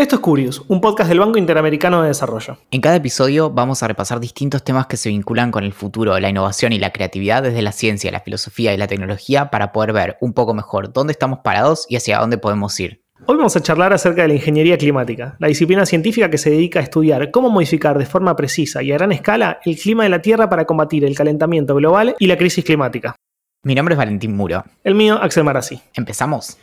Esto es Curious, un podcast del Banco Interamericano de Desarrollo. En cada episodio vamos a repasar distintos temas que se vinculan con el futuro, la innovación y la creatividad desde la ciencia, la filosofía y la tecnología para poder ver un poco mejor dónde estamos parados y hacia dónde podemos ir. Hoy vamos a charlar acerca de la ingeniería climática, la disciplina científica que se dedica a estudiar cómo modificar de forma precisa y a gran escala el clima de la Tierra para combatir el calentamiento global y la crisis climática. Mi nombre es Valentín Muro. El mío, Axel Marazzi. ¿Empezamos?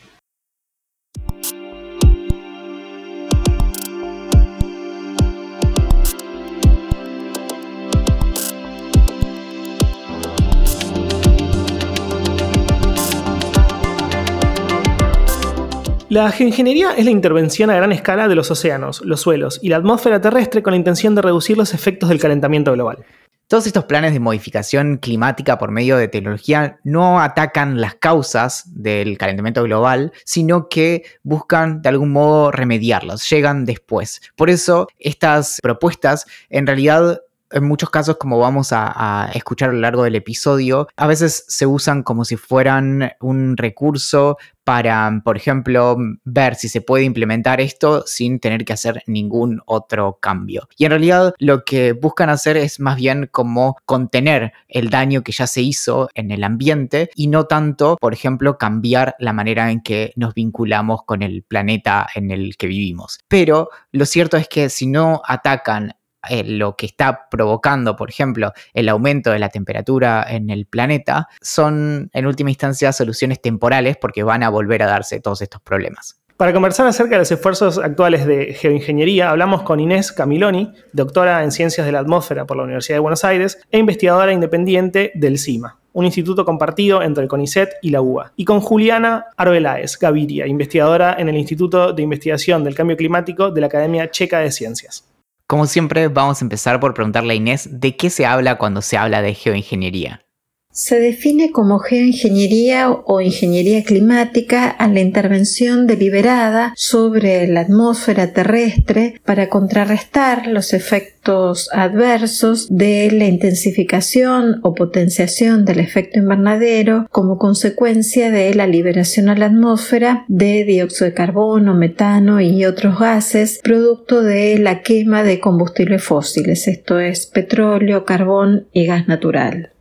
La geoingeniería es la intervención a gran escala de los océanos, los suelos y la atmósfera terrestre con la intención de reducir los efectos del calentamiento global. Todos estos planes de modificación climática por medio de tecnología no atacan las causas del calentamiento global, sino que buscan de algún modo remediarlos, llegan después. Por eso estas propuestas en realidad en muchos casos, como vamos a, escuchar a lo largo del episodio, a veces se usan como si fueran un recurso para, por ejemplo, ver si se puede implementar esto sin tener que hacer ningún otro cambio. Y en realidad lo que buscan hacer es más bien como contener el daño que ya se hizo en el ambiente y no tanto, por ejemplo, cambiar la manera en que nos vinculamos con el planeta en el que vivimos. Pero lo cierto es que si no atacan eh, lo que está provocando, por ejemplo, el aumento de la temperatura en el planeta, son en última instancia soluciones temporales porque van a volver a darse todos estos problemas. Para conversar acerca de los esfuerzos actuales de geoingeniería, hablamos con Inés Camiloni, doctora en Ciencias de la Atmósfera por la Universidad de Buenos Aires e investigadora independiente del CIMA, un instituto compartido entre el CONICET y la UBA, y con Juliana Arbeláez Gaviria, investigadora en el Instituto de Investigación del Cambio Climático de la Academia Checa de Ciencias. Como siempre, vamos a empezar por preguntarle a Inés de qué se habla cuando se habla de geoingeniería. Se define como geoingeniería o ingeniería climática a la intervención deliberada sobre la atmósfera terrestre para contrarrestar los efectos adversos de la intensificación o potenciación del efecto invernadero como consecuencia de la liberación a la atmósfera de dióxido de carbono, metano y otros gases producto de la quema de combustibles fósiles, esto es petróleo, carbón y gas natural.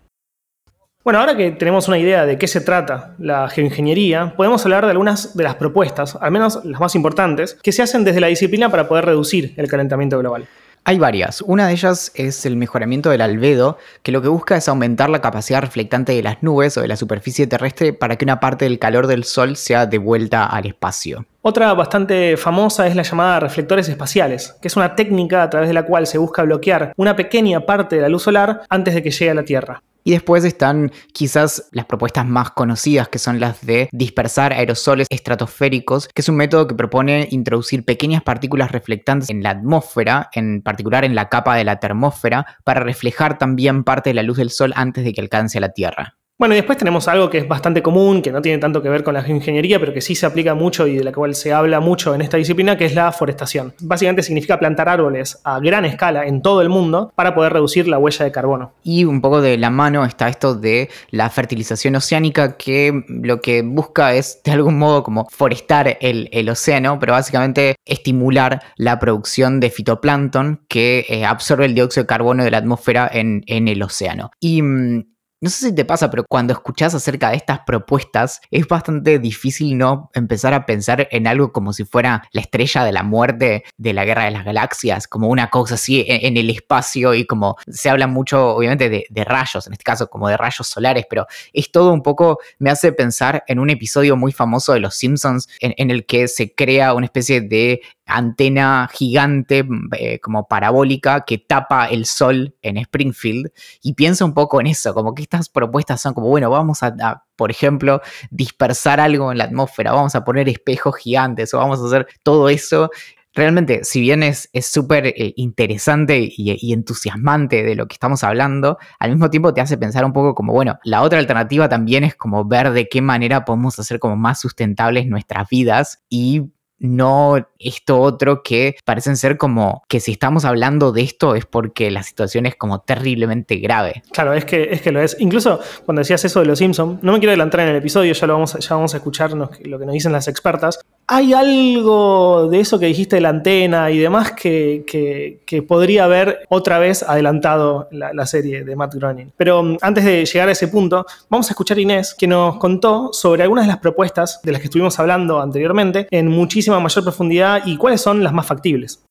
Bueno, ahora que tenemos una idea de qué se trata la geoingeniería, podemos hablar de algunas de las propuestas, al menos las más importantes, que se hacen desde la disciplina para poder reducir el calentamiento global. Hay varias. Una de ellas es el mejoramiento del albedo, que lo que busca es aumentar la capacidad reflectante de las nubes o de la superficie terrestre para que una parte del calor del Sol sea devuelta al espacio. Otra bastante famosa es la llamada reflectores espaciales, que es una técnica a través de la cual se busca bloquear una pequeña parte de la luz solar antes de que llegue a la Tierra. Y después están quizás las propuestas más conocidas, que son las de dispersar aerosoles estratosféricos, que es un método que propone introducir pequeñas partículas reflectantes en la atmósfera, en particular en la capa de la termósfera, para reflejar también parte de la luz del sol antes de que alcance a la Tierra. Bueno, y después tenemos algo que es bastante común, que no tiene tanto que ver con la geoingeniería, pero que sí se aplica mucho y de la cual se habla mucho en esta disciplina, que es la forestación. Básicamente significa plantar árboles a gran escala en todo el mundo para poder reducir la huella de carbono. Y un poco de la mano está esto de la fertilización oceánica, que lo que busca es de algún modo como forestar el, océano, pero básicamente estimular la producción de fitoplancton que eh, absorbe el dióxido de carbono de la atmósfera en, en el océano. Y mm, no sé si te pasa, pero cuando escuchas acerca de estas propuestas es bastante difícil no empezar a pensar en algo como si fuera la estrella de la muerte de la guerra de las galaxias, como una cosa así e-, en, el espacio y como se habla mucho obviamente de, rayos, en este caso como de rayos solares, pero es todo un poco, me hace pensar en un episodio muy famoso de Los Simpsons en el que se crea una especie de antena gigante eh, como parabólica que tapa el sol en Springfield y piensa un poco en eso, como que estas propuestas son como, bueno, vamos a, por ejemplo, dispersar algo en la atmósfera, vamos a poner espejos gigantes o vamos a hacer todo eso. Realmente, si bien es súper eh, interesante y, y, entusiasmante de lo que estamos hablando, al mismo tiempo te hace pensar un poco como, bueno, la otra alternativa también es como ver de qué manera podemos hacer como más sustentables nuestras vidas y no esto otro que parecen ser como que si estamos hablando de esto es porque la situación es como terriblemente grave. Claro, es que, es que lo es. Incluso cuando decías eso de los Simpsons, no me quiero adelantar en el episodio, ya lo vamos, ya vamos a escuchar lo que nos dicen las expertas, ¿Hay algo de eso que dijiste de la antena y demás que, podría haber otra vez adelantado la, serie de Matt Groening? Pero um, antes de llegar a ese punto, vamos a escuchar a Inés que nos contó sobre algunas de las propuestas de las que estuvimos hablando anteriormente en muchísima mayor profundidad y cuáles son las más factibles.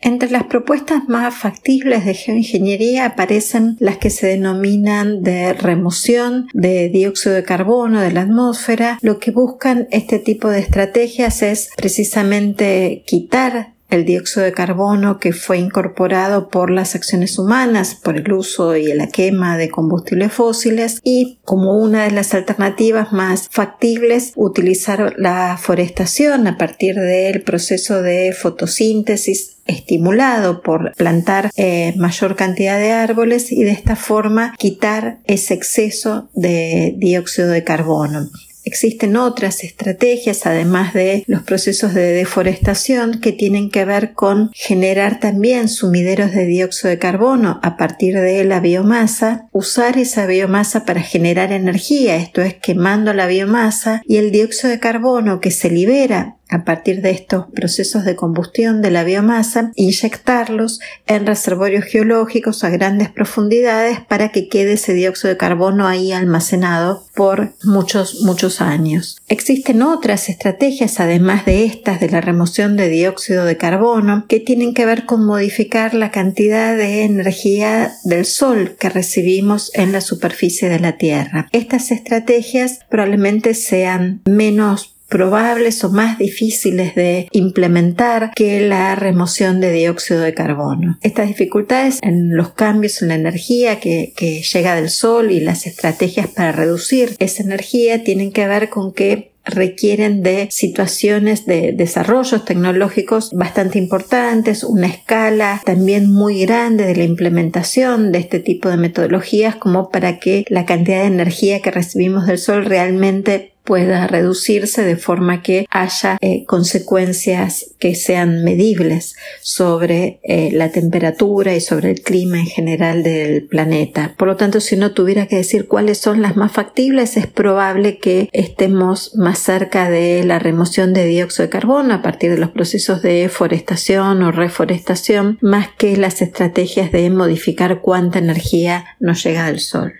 Entre las propuestas más factibles de geoingeniería aparecen las que se denominan de remoción de dióxido de carbono de la atmósfera. Lo que buscan este tipo de estrategias es precisamente quitar el dióxido de carbono que fue incorporado por las acciones humanas, por el uso y la quema de combustibles fósiles y como una de las alternativas más factibles utilizar la forestación a partir del proceso de fotosíntesis estimulado por plantar eh, mayor cantidad de árboles y de esta forma quitar ese exceso de dióxido de carbono. Existen otras estrategias, además de los procesos de deforestación, que tienen que ver con generar también sumideros de dióxido de carbono a partir de la biomasa, usar esa biomasa para generar energía, esto es quemando la biomasa y el dióxido de carbono que se libera a partir de estos procesos de combustión de la biomasa, inyectarlos en reservorios geológicos a grandes profundidades para que quede ese dióxido de carbono ahí almacenado por muchos, muchos años. Existen otras estrategias, además de estas de la remoción de dióxido de carbono, que tienen que ver con modificar la cantidad de energía del sol que recibimos en la superficie de la Tierra. Estas estrategias probablemente sean menos probables o más difíciles de implementar que la remoción de dióxido de carbono. Estas dificultades en los cambios en la energía que, llega del sol y las estrategias para reducir esa energía tienen que ver con que requieren de situaciones de desarrollos tecnológicos bastante importantes, una escala también muy grande de la implementación de este tipo de metodologías como para que la cantidad de energía que recibimos del sol realmente pueda reducirse de forma que haya eh, consecuencias que sean medibles sobre eh, la temperatura y sobre el clima en general del planeta. Por lo tanto, si no tuviera que decir cuáles son las más factibles, es probable que estemos más cerca de la remoción de dióxido de carbono a partir de los procesos de forestación o reforestación, más que las estrategias de modificar cuánta energía nos llega del sol.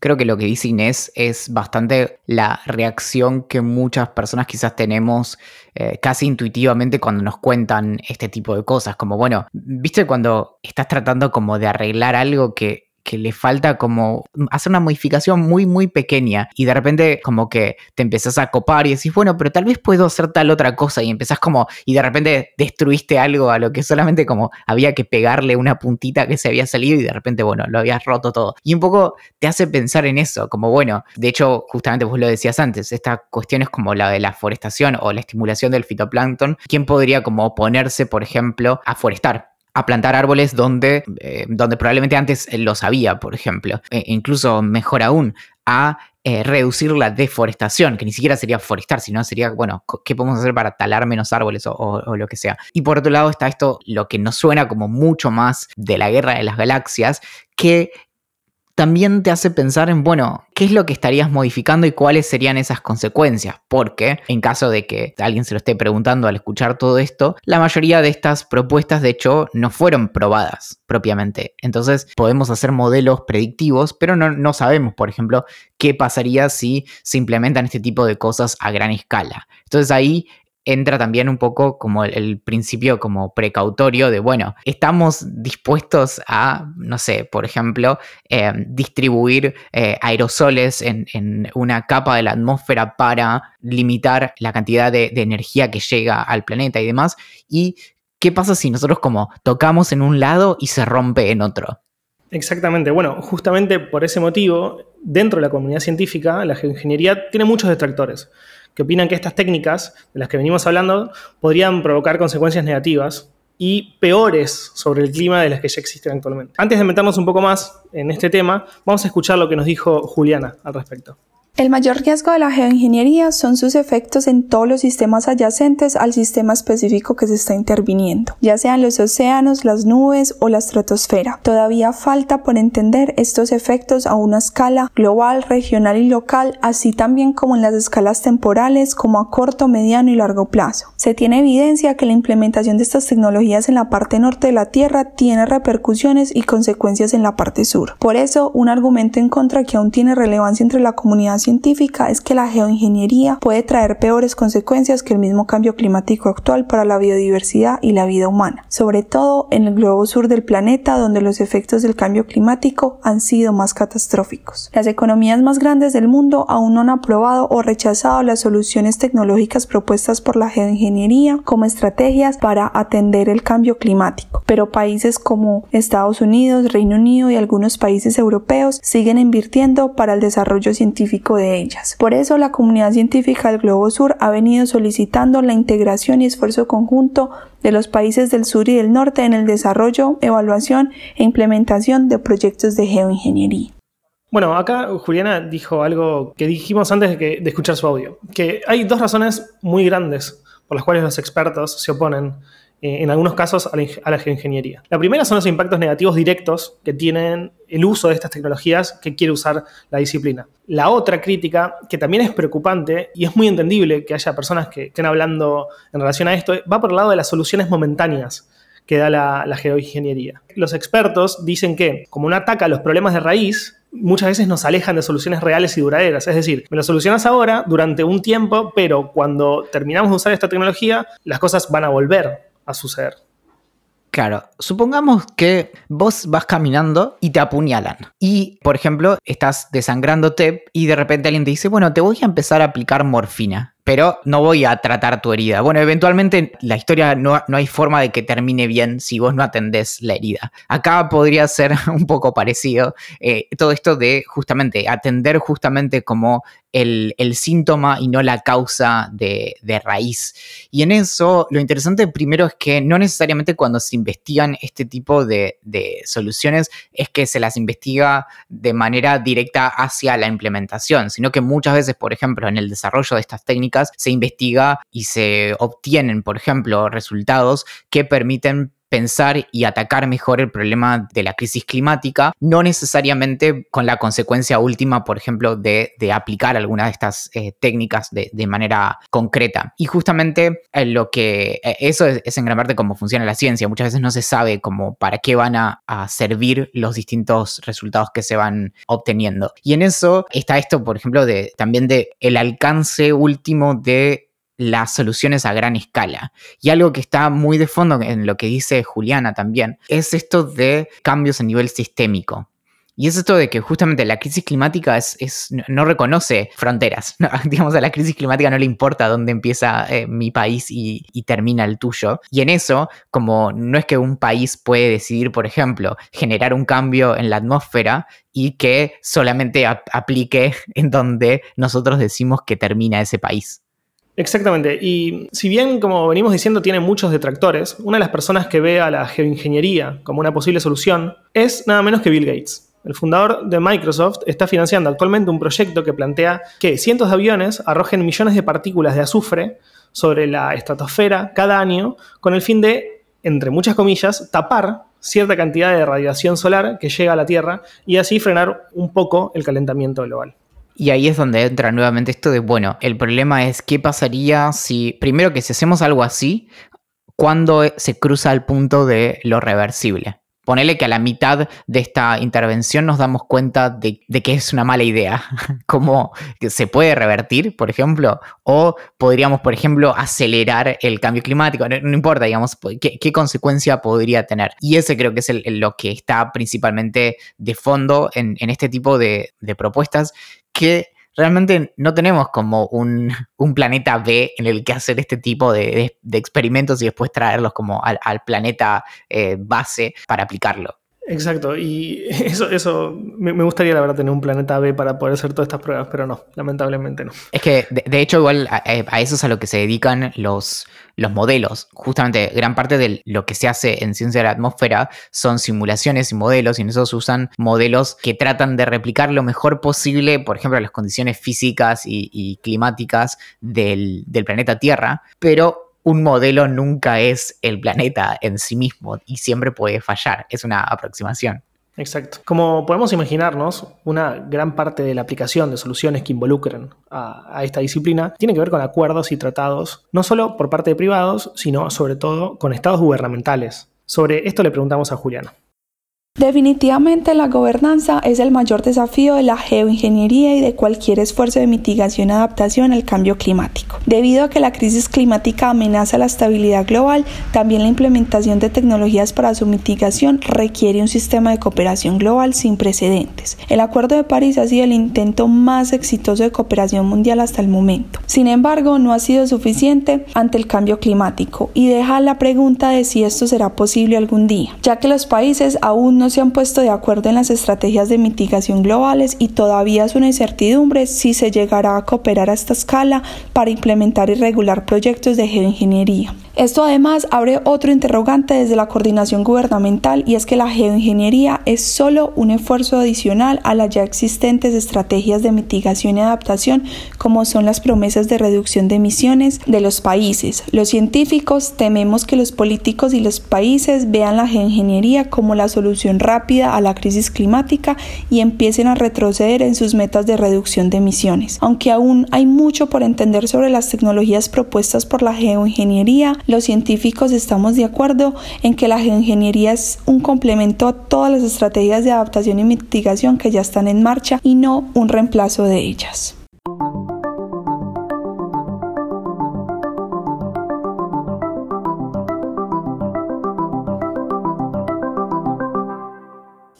Creo que lo que dice Inés es bastante la reacción que muchas personas quizás tenemos eh, casi intuitivamente cuando nos cuentan este tipo de cosas. Como, bueno, viste cuando estás tratando como de arreglar algo que que le falta como hacer una modificación muy, muy pequeña y de repente como que te empezás a copar y decís, bueno, pero tal vez puedo hacer tal otra cosa y empezás como, y de repente destruiste algo a lo que solamente como había que pegarle una puntita que se había salido y de repente, bueno, lo habías roto todo. Y un poco te hace pensar en eso, como, bueno, de hecho, justamente vos lo decías antes, esta cuestión es como la de la forestación o la estimulación del fitoplancton, ¿quién podría como oponerse, por ejemplo, a forestar? A plantar árboles donde, eh, donde probablemente antes los había, por ejemplo. E incluso mejor aún, a eh, reducir la deforestación, que ni siquiera sería forestar, sino sería, bueno, ¿qué podemos hacer para talar menos árboles o, o, lo que sea? Y por otro lado está esto, lo que nos suena como mucho más de la guerra de las galaxias, que también te hace pensar en, bueno, ¿qué es lo que estarías modificando y cuáles serían esas consecuencias? Porque en caso de que alguien se lo esté preguntando al escuchar todo esto, la mayoría de estas propuestas de hecho no fueron probadas propiamente. Entonces podemos hacer modelos predictivos, pero no, no sabemos, por ejemplo, qué pasaría si se implementan este tipo de cosas a gran escala. Entonces ahí entra también un poco como el, principio como precautorio de, bueno, estamos dispuestos a, no sé, por ejemplo, eh, distribuir eh, aerosoles en, una capa de la atmósfera para limitar la cantidad de, de energía que llega al planeta y demás. ¿Y qué pasa si nosotros como tocamos en un lado y se rompe en otro? Exactamente. Bueno, justamente por ese motivo, dentro de la comunidad científica, la geoingeniería tiene muchos detractores que opinan que estas técnicas de las que venimos hablando podrían provocar consecuencias negativas y peores sobre el clima de las que ya existen actualmente. Antes de meternos un poco más en este tema, vamos a escuchar lo que nos dijo Juliana al respecto. El mayor riesgo de la geoingeniería son sus efectos en todos los sistemas adyacentes al sistema específico que se está interviniendo, ya sean los océanos, las nubes o la estratosfera. Todavía falta por entender estos efectos a una escala global, regional y local, así también como en las escalas temporales como a corto, mediano y largo plazo. Se tiene evidencia que la implementación de estas tecnologías en la parte norte de la Tierra tiene repercusiones y consecuencias en la parte sur. Por eso, un argumento en contra que aún tiene relevancia entre la comunidad científica es que la geoingeniería puede traer peores consecuencias que el mismo cambio climático actual para la biodiversidad y la vida humana, sobre todo en el globo sur del planeta donde los efectos del cambio climático han sido más catastróficos. Las economías más grandes del mundo aún no han aprobado o rechazado las soluciones tecnológicas propuestas por la geoingeniería como estrategias para atender el cambio climático, pero países como Estados Unidos, Reino Unido y algunos países europeos siguen invirtiendo para el desarrollo científico de ellas. Por eso la comunidad científica del Globo Sur ha venido solicitando la integración y esfuerzo conjunto de los países del sur y del norte en el desarrollo, evaluación e implementación de proyectos de geoingeniería. Bueno, acá Juliana dijo algo que dijimos antes de, de escuchar su audio, que hay dos razones muy grandes por las cuales los expertos se oponen eh, en algunos casos a la, geoingeniería. La primera son los impactos negativos directos que tienen el uso de estas tecnologías que quiere usar la disciplina. La otra crítica, que también es preocupante y es muy entendible que haya personas que estén hablando en relación a esto, va por el lado de las soluciones momentáneas que da la, la geoingeniería. Los expertos dicen que, como no ataca los problemas de raíz, muchas veces nos alejan de soluciones reales y duraderas. Es decir, me lo solucionas ahora durante un tiempo, pero cuando terminamos de usar esta tecnología, las cosas van a volver a suceder. Claro, supongamos que vos vas caminando y te apuñalan. Y, por ejemplo, estás desangrándote y de repente alguien te dice, bueno, te voy a empezar a aplicar morfina pero no voy a tratar tu herida. Bueno, eventualmente la historia no, no, hay forma de que termine bien si vos no atendés la herida. Acá podría ser un poco parecido eh, todo esto de justamente atender justamente como el, síntoma y no la causa de, raíz. Y en eso lo interesante primero es que no necesariamente cuando se investigan este tipo de, de soluciones es que se las investiga de manera directa hacia la implementación, sino que muchas veces, por ejemplo, en el desarrollo de estas técnicas, se investiga y se obtienen, por ejemplo, resultados que permiten pensar y atacar mejor el problema de la crisis climática, no necesariamente con la consecuencia última, por ejemplo, de, aplicar alguna de estas eh, técnicas de, manera concreta. Y justamente eh, lo que eh, eso es, en gran parte cómo funciona la ciencia. Muchas veces no se sabe cómo para qué van a, a, servir los distintos resultados que se van obteniendo. Y en eso está esto, por ejemplo, de también de el alcance último de las soluciones a gran escala. Y algo que está muy de fondo en lo que dice Juliana también, es esto de cambios a nivel sistémico. Y es esto de que justamente la crisis climática es, no reconoce fronteras. digamos, a la crisis climática no le importa dónde empieza eh, mi país y, termina el tuyo. Y en eso, como no es que un país puede decidir, por ejemplo, generar un cambio en la atmósfera y que solamente aplique en donde nosotros decimos que termina ese país. Exactamente. Y si bien, como venimos diciendo, tiene muchos detractores, una de las personas que ve a la geoingeniería como una posible solución es nada menos que Bill Gates. El fundador de Microsoft está financiando actualmente un proyecto que plantea que cientos de aviones arrojen millones de partículas de azufre sobre la estratosfera cada año con el fin de, entre muchas comillas, tapar cierta cantidad de radiación solar que llega a la Tierra y así frenar un poco el calentamiento global. Y ahí es donde entra nuevamente esto de, bueno, el problema es qué pasaría si, primero que si hacemos algo así, cuando se cruza el punto de lo reversible. Ponele que a la mitad de esta intervención nos damos cuenta de, que es una mala idea. ¿Cómo se puede revertir, por ejemplo? O podríamos, por ejemplo, acelerar el cambio climático. No, importa, digamos, ¿qué, consecuencia podría tener. Y ese creo que es lo que está principalmente de fondo en, este tipo de propuestas que realmente no tenemos como un, planeta B en el que hacer este tipo de, experimentos y después traerlos como al, planeta eh, base para aplicarlo. Exacto, y eso, eso me, gustaría la verdad tener un planeta B para poder hacer todas estas pruebas, pero no, lamentablemente no. Es que de, hecho igual a, eso es a lo que se dedican los, los modelos. Justamente gran parte de lo que se hace en ciencia de la atmósfera son simulaciones y modelos y en eso se usan modelos que tratan de replicar lo mejor posible, por ejemplo, las condiciones físicas y, climáticas del, del planeta Tierra, pero un modelo nunca es el planeta en sí mismo y siempre puede fallar. Es una aproximación. Exacto. Como podemos imaginarnos, una gran parte de la aplicación de soluciones que involucren a, esta disciplina tiene que ver con acuerdos y tratados, no solo por parte de privados, sino sobre todo con estados gubernamentales. Sobre esto le preguntamos a Juliana. Definitivamente la gobernanza es el mayor desafío de la geoingeniería y de cualquier esfuerzo de mitigación y adaptación al cambio climático. Debido a que la crisis climática amenaza la estabilidad global, también la implementación de tecnologías para su mitigación requiere un sistema de cooperación global sin precedentes. El Acuerdo de París ha sido el intento más exitoso de cooperación mundial hasta el momento. Sin embargo, no ha sido suficiente ante el cambio climático y deja la pregunta de si esto será posible algún día, ya que los países aún no se han puesto de acuerdo en las estrategias de mitigación globales y todavía es una incertidumbre si se llegará a cooperar a esta escala para implementar y regular proyectos de geoingeniería. Esto además abre otro interrogante desde la coordinación gubernamental y es que la geoingeniería es solo un esfuerzo adicional a las ya existentes estrategias de mitigación y adaptación como son las promesas de reducción de emisiones de los países. Los científicos tememos que los políticos y los países vean la geoingeniería como la solución rápida a la crisis climática y empiecen a retroceder en sus metas de reducción de emisiones. Aunque aún hay mucho por entender sobre las tecnologías propuestas por la geoingeniería, los científicos estamos de acuerdo en que la geoingeniería es un complemento a todas las estrategias de adaptación y mitigación que ya están en marcha y no un reemplazo de ellas.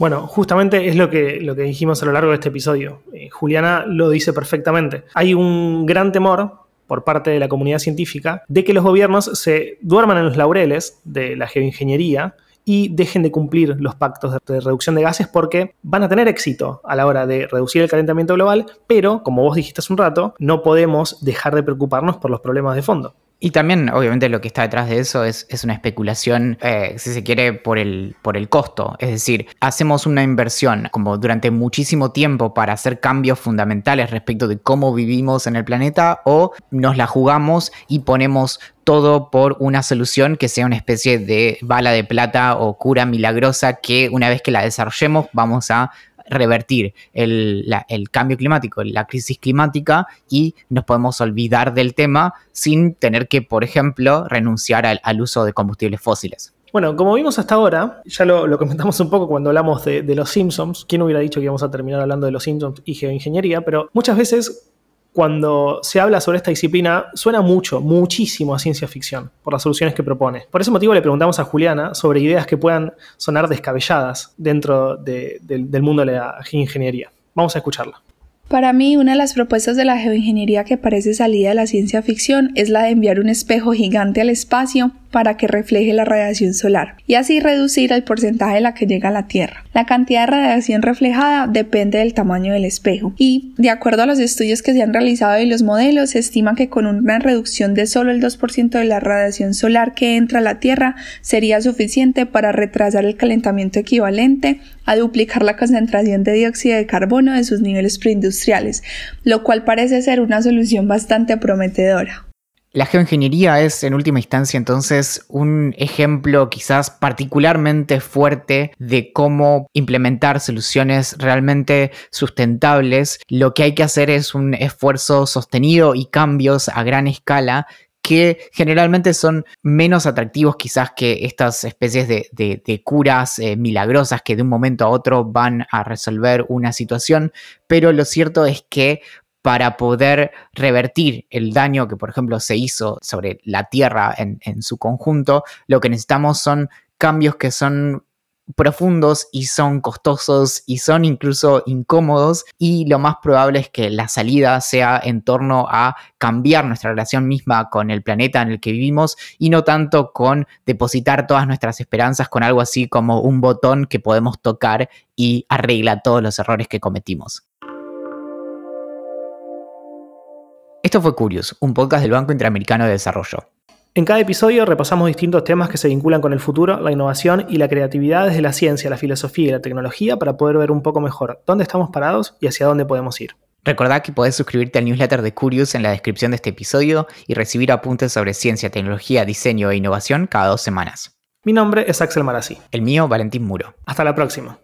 Bueno, justamente es lo que, lo que dijimos a lo largo de este episodio. Eh, Juliana lo dice perfectamente. Hay un gran temor por parte de la comunidad científica de que los gobiernos se duerman en los laureles de la geoingeniería y dejen de cumplir los pactos de reducción de gases porque van a tener éxito a la hora de reducir el calentamiento global, pero, como vos dijiste hace un rato, no podemos dejar de preocuparnos por los problemas de fondo. Y también, obviamente, lo que está detrás de eso es, una especulación, eh, si se quiere, por el, por el costo. Es decir, hacemos una inversión como durante muchísimo tiempo para hacer cambios fundamentales respecto de cómo vivimos en el planeta o nos la jugamos y ponemos todo por una solución que sea una especie de bala de plata o cura milagrosa que una vez que la desarrollemos vamos a revertir el, cambio climático, la crisis climática y nos podemos olvidar del tema sin tener que, por ejemplo, renunciar al, uso de combustibles fósiles. Bueno, como vimos hasta ahora, ya lo, comentamos un poco cuando hablamos de, los Simpsons, ¿quién hubiera dicho que íbamos a terminar hablando de los Simpsons y geoingeniería? Pero muchas veces cuando se habla sobre esta disciplina, suena mucho, muchísimo a ciencia ficción por las soluciones que propone. Por ese motivo le preguntamos a Juliana sobre ideas que puedan sonar descabelladas dentro del mundo de la ingeniería. Vamos a escucharla. Para mí, una de las propuestas de la geoingeniería que parece salida de la ciencia ficción es la de enviar un espejo gigante al espacio para que refleje la radiación solar y así reducir el porcentaje de la que llega a la Tierra. La cantidad de radiación reflejada depende del tamaño del espejo y, de acuerdo a los estudios que se han realizado y los modelos, se estima que con una reducción de solo el 2% de la radiación solar que entra a la Tierra sería suficiente para retrasar el calentamiento equivalente a duplicar la concentración de dióxido de carbono de sus niveles preindustriales, lo cual parece ser una solución bastante prometedora. La geoingeniería es en última instancia entonces un ejemplo quizás particularmente fuerte de cómo implementar soluciones realmente sustentables. Lo que hay que hacer es un esfuerzo sostenido y cambios a gran escala que generalmente son menos atractivos quizás que estas especies de, curas eh, milagrosas que de un momento a otro van a resolver una situación, pero lo cierto es que para poder revertir el daño que, por ejemplo, se hizo sobre la Tierra en, su conjunto, lo que necesitamos son cambios que son profundos y son costosos y son incluso incómodos y lo más probable es que la salida sea en torno a cambiar nuestra relación misma con el planeta en el que vivimos y no tanto con depositar todas nuestras esperanzas con algo así como un botón que podemos tocar y arregla todos los errores que cometimos. Esto fue Curious, un podcast del Banco Interamericano de Desarrollo. En cada episodio repasamos distintos temas que se vinculan con el futuro, la innovación y la creatividad desde la ciencia, la filosofía y la tecnología para poder ver un poco mejor dónde estamos parados y hacia dónde podemos ir. Recordá que podés suscribirte al newsletter de Curious en la descripción de este episodio y recibir apuntes sobre ciencia, tecnología, diseño e innovación cada dos semanas. Mi nombre es Axel Marazzi. El mío, Valentín Muro. Hasta la próxima.